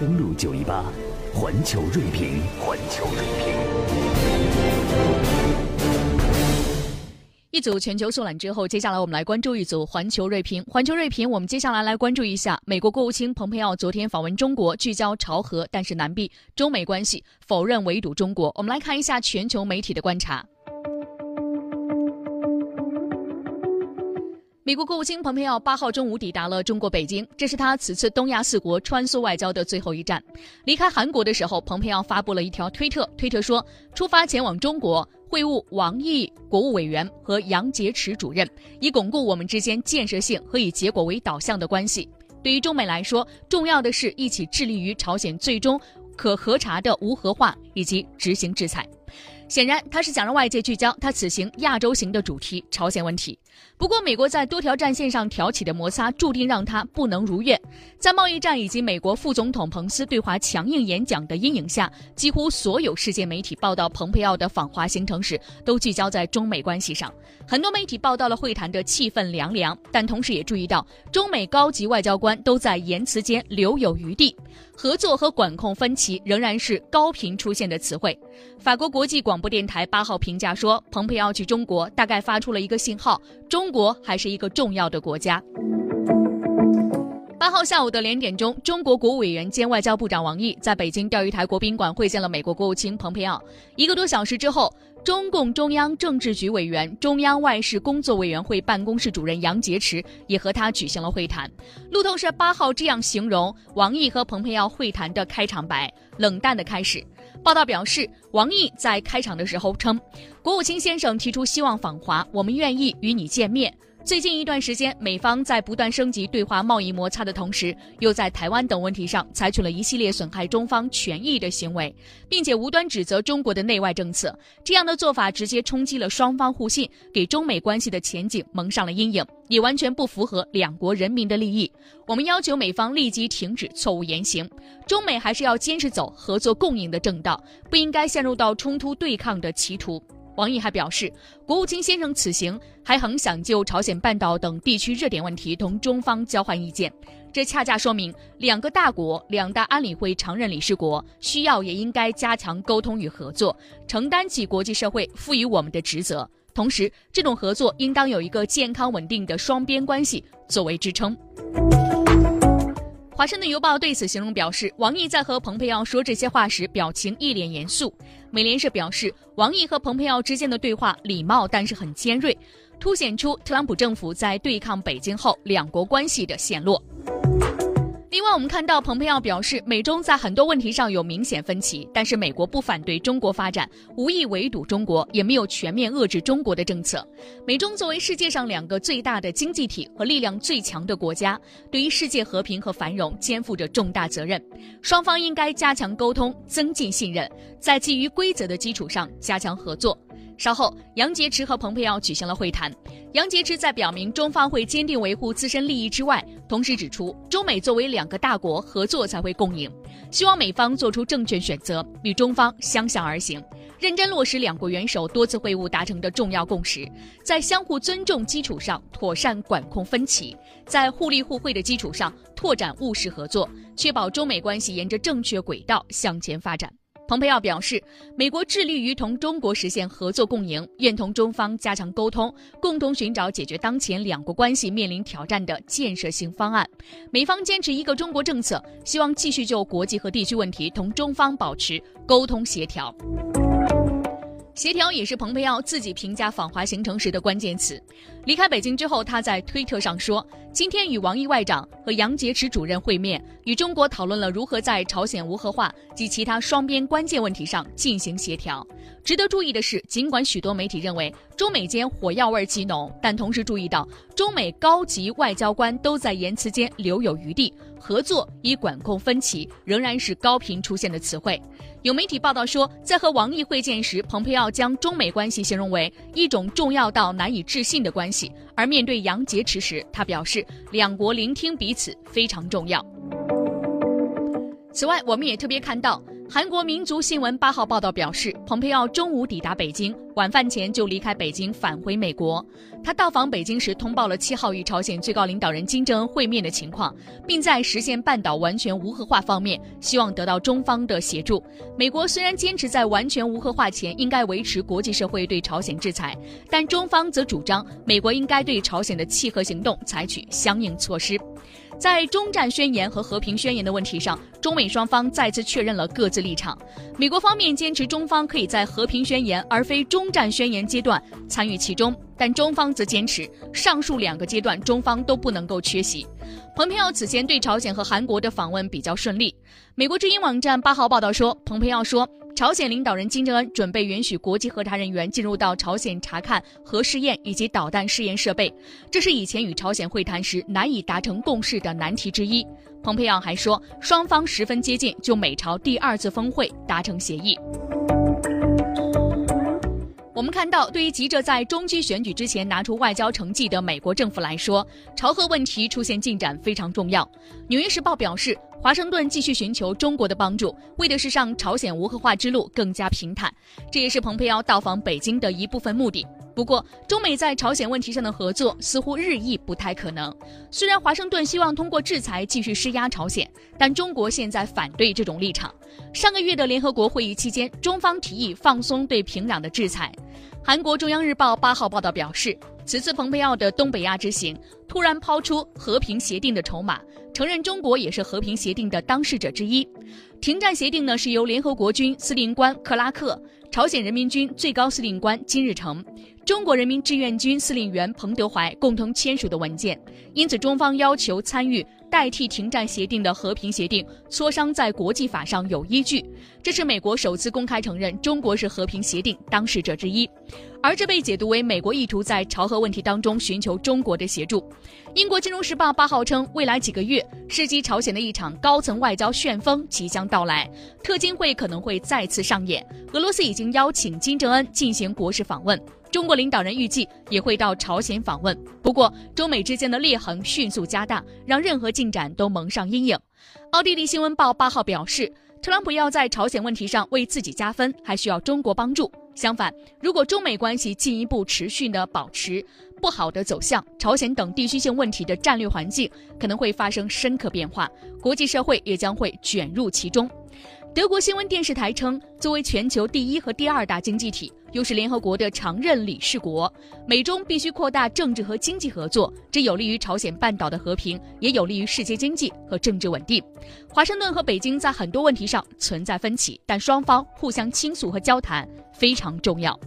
登录九一八，环球锐评，环球锐评。一组全球速览之后，接下来我们来关注一组环球锐评。环球锐评，我们接下来来关注一下美国国务卿蓬佩奥昨天访问中国，聚焦朝核，但是难避中美关系，否认围堵中国。我们来看一下全球媒体的观察。美国国务卿蓬佩奥八号中午抵达了中国北京，这是他此次东亚四国穿梭外交的最后一站。离开韩国的时候，蓬佩奥发布了一条推特，推特说：“出发前往中国会晤王毅国务委员和杨洁篪主任，以巩固我们之间建设性和以结果为导向的关系。对于中美来说，重要的是一起致力于朝鲜最终可核查的无核化以及执行制裁。”显然，他是想让外界聚焦他此行亚洲行的主题——朝鲜问题。不过，美国在多条战线上挑起的摩擦，注定让他不能如愿。在贸易战以及美国副总统彭斯对华强硬演讲的阴影下，几乎所有世界媒体报道蓬佩奥的访华行程时，都聚焦在中美关系上。很多媒体报道了会谈的气氛凉凉，但同时也注意到，中美高级外交官都在言辞间留有余地，合作和管控分歧仍然是高频出现的词汇。法国国际广播电台八号评价说，蓬佩奥去中国大概发出了一个信号：中国还是一个重要的国家。八号下午的两点钟，中国国务委员兼外交部长王毅在北京钓鱼台国宾馆会见了美国国务卿蓬佩奥。一个多小时之后，中共中央政治局委员、中央外事工作委员会办公室主任杨洁篪也和他举行了会谈。路透社八号这样形容王毅和蓬佩奥会谈的开场白：冷淡的开始。报道表示，王毅在开场的时候称，国务卿先生提出希望访华，我们愿意与你见面。最近一段时间，美方在不断升级对华贸易摩擦的同时，又在台湾等问题上采取了一系列损害中方权益的行为，并且无端指责中国的内外政策。这样的做法直接冲击了双方互信，给中美关系的前景蒙上了阴影，也完全不符合两国人民的利益。我们要求美方立即停止错误言行，中美还是要坚持走合作共赢的正道，不应该陷入到冲突对抗的歧途。王毅还表示，国务卿先生此行还很想就朝鲜半岛等地区热点问题同中方交换意见，这恰恰说明两个大国、两大安理会常任理事国需要也应该加强沟通与合作，承担起国际社会赋予我们的职责。同时，这种合作应当有一个健康稳定的双边关系作为支撑。华盛顿邮报对此形容表示，王毅在和蓬佩奥说这些话时，表情一脸严肃。美联社表示，王毅和蓬佩奥之间的对话礼貌，但是很尖锐，凸显出特朗普政府在对抗北京后两国关系的陷落。我们看到蓬佩奥表示，美中在很多问题上有明显分歧，但是美国不反对中国发展，无意围堵中国，也没有全面遏制中国的政策。美中作为世界上两个最大的经济体和力量最强的国家，对于世界和平和繁荣肩负着重大责任。双方应该加强沟通，增进信任，在基于规则的基础上加强合作。稍后，杨洁篪和蓬佩奥举行了会谈。杨洁篪在表明中方会坚定维护自身利益之外，同时指出，中美作为两个大国，合作才会共赢。希望美方做出正确选择，与中方相向而行，认真落实两国元首多次会晤达成的重要共识，在相互尊重基础上妥善管控分歧，在互利互惠的基础上拓展务实合作，确保中美关系沿着正确轨道向前发展。蓬佩奥表示，美国致力于同中国实现合作共赢，愿同中方加强沟通，共同寻找解决当前两国关系面临挑战的建设性方案。美方坚持一个中国政策，希望继续就国际和地区问题同中方保持沟通协调。协调也是蓬佩奥自己评价访华行程时的关键词。离开北京之后，他在推特上说：“今天与王毅外长和杨洁篪主任会面，与中国讨论了如何在朝鲜无核化及其他双边关键问题上进行协调。”值得注意的是，尽管许多媒体认为中美间火药味极浓，但同时注意到中美高级外交官都在言辞间留有余地，合作以管控分歧仍然是高频出现的词汇。有媒体报道说，在和王毅会见时，蓬佩奥将中美关系形容为一种重要到难以置信的关系，而面对杨洁篪时，他表示两国聆听彼此非常重要。此外，我们也特别看到。韩国民族新闻八号报道表示，蓬佩奥中午抵达北京，晚饭前就离开北京返回美国。他到访北京时通报了七号与朝鲜最高领导人金正恩会面的情况，并在实现半岛完全无核化方面希望得到中方的协助。美国虽然坚持在完全无核化前应该维持国际社会对朝鲜制裁，但中方则主张美国应该对朝鲜的弃核行动采取相应措施。在中战宣言和和平宣言的问题上，中美双方再次确认了各自立场。美国方面坚持中方可以在和平宣言而非中战宣言阶段参与其中，但中方则坚持上述两个阶段中方都不能够缺席。蓬佩奥此前对朝鲜和韩国的访问比较顺利。美国之音网站八号报道说，蓬佩奥说。朝鲜领导人金正恩准备允许国际核查人员进入到朝鲜查看核试验以及导弹试验设备，这是以前与朝鲜会谈时难以达成共识的难题之一。蓬佩奥还说，双方十分接近就美朝第二次峰会达成协议。我们看到，对于急着在中期选举之前拿出外交成绩的美国政府来说，朝核问题出现进展非常重要。《纽约时报》表示。华盛顿继续寻求中国的帮助，为的是让朝鲜无核化之路更加平坦，这也是蓬佩奥到访北京的一部分目的。不过，中美在朝鲜问题上的合作似乎日益不太可能。虽然华盛顿希望通过制裁继续施压朝鲜，但中国现在反对这种立场。上个月的联合国会议期间，中方提议放松对平壤的制裁。韩国中央日报八号报道表示。此次蓬佩奥的东北亚之行，突然抛出和平协定的筹码，承认中国也是和平协定的当事者之一。停战协定呢，是由联合国军司令官克拉克、朝鲜人民军最高司令官金日成、中国人民志愿军司令员彭德怀共同签署的文件。因此，中方要求参与。代替停战协定的和平协定磋商在国际法上有依据，这是美国首次公开承认中国是和平协定当事者之一，而这被解读为美国意图在朝核问题当中寻求中国的协助。英国金融时报八号称，未来几个月涉及朝鲜的一场高层外交旋风即将到来，特金会可能会再次上演。俄罗斯已经邀请金正恩进行国事访问。中国领导人预计也会到朝鲜访问，不过中美之间的裂痕迅速加大，让任何进展都蒙上阴影。奥地利新闻报八号表示，特朗普要在朝鲜问题上为自己加分，还需要中国帮助。相反，如果中美关系进一步持续的保持不好的走向，朝鲜等地区性问题的战略环境可能会发生深刻变化，国际社会也将会卷入其中。德国新闻电视台称，作为全球第一和第二大经济体，又是联合国的常任理事国，美中必须扩大政治和经济合作，这有利于朝鲜半岛的和平，也有利于世界经济和政治稳定。华盛顿和北京在很多问题上存在分歧，但双方互相倾诉和交谈非常重要。